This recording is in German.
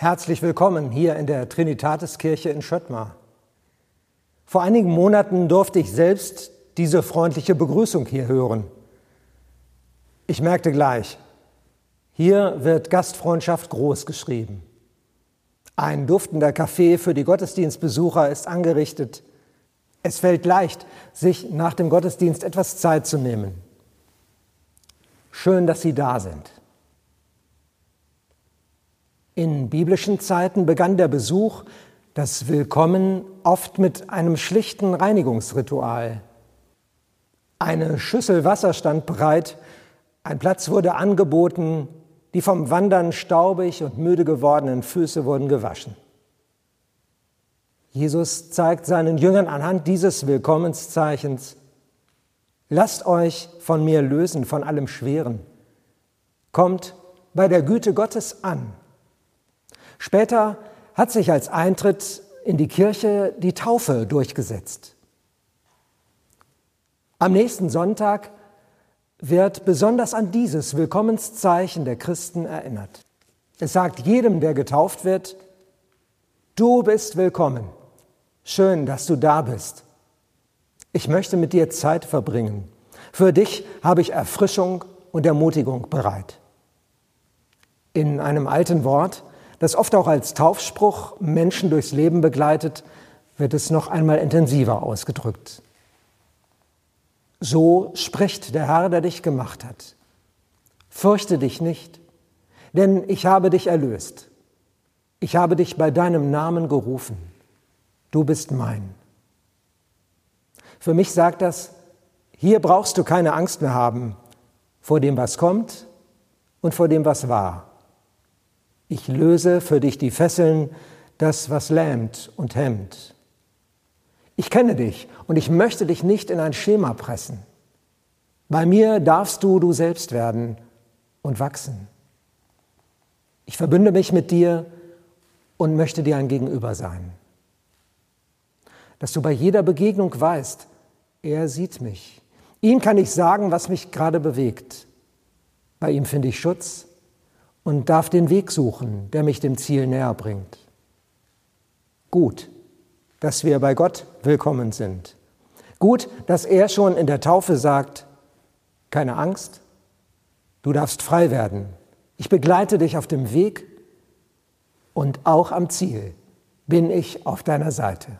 Herzlich willkommen hier in der Trinitatiskirche in Schöttmar. Vor einigen Monaten durfte ich selbst diese freundliche Begrüßung hier hören. Ich merkte gleich, hier wird Gastfreundschaft groß geschrieben. Ein duftender Kaffee für die Gottesdienstbesucher ist angerichtet. Es fällt leicht, sich nach dem Gottesdienst etwas Zeit zu nehmen. Schön, dass Sie da sind. In biblischen Zeiten begann der Besuch, das Willkommen, oft mit einem schlichten Reinigungsritual. Eine Schüssel Wasser stand bereit, ein Platz wurde angeboten, die vom Wandern staubig und müde gewordenen Füße wurden gewaschen. Jesus zeigt seinen Jüngern anhand dieses Willkommenszeichens, lasst euch von mir lösen, von allem Schweren. Kommt bei der Güte Gottes an Später hat sich als Eintritt in die Kirche die Taufe durchgesetzt. Am nächsten Sonntag wird besonders an dieses Willkommenszeichen der Christen erinnert. Es sagt jedem, der getauft wird, du bist willkommen. Schön, dass du da bist. Ich möchte mit dir Zeit verbringen. Für dich habe ich Erfrischung und Ermutigung bereit. In einem alten Wort das oft auch als Taufspruch Menschen durchs Leben begleitet, wird es noch einmal intensiver ausgedrückt. So spricht der Herr, der dich gemacht hat. Fürchte dich nicht, denn ich habe dich erlöst. Ich habe dich bei deinem Namen gerufen. Du bist mein. Für mich sagt das, hier brauchst du keine Angst mehr haben vor dem, was kommt und vor dem, was war. Ich löse für dich die Fesseln, das, was lähmt und hemmt. Ich kenne dich und ich möchte dich nicht in ein Schema pressen. Bei mir darfst du du selbst werden und wachsen. Ich verbünde mich mit dir und möchte dir ein Gegenüber sein. Dass du bei jeder Begegnung weißt, er sieht mich. Ihm kann ich sagen, was mich gerade bewegt. Bei ihm finde ich Schutz und darf den Weg suchen, der mich dem Ziel näher bringt. Gut, dass wir bei Gott willkommen sind. Gut, dass er schon in der Taufe sagt, keine Angst, du darfst frei werden. Ich begleite dich auf dem Weg und auch am Ziel bin ich auf deiner Seite.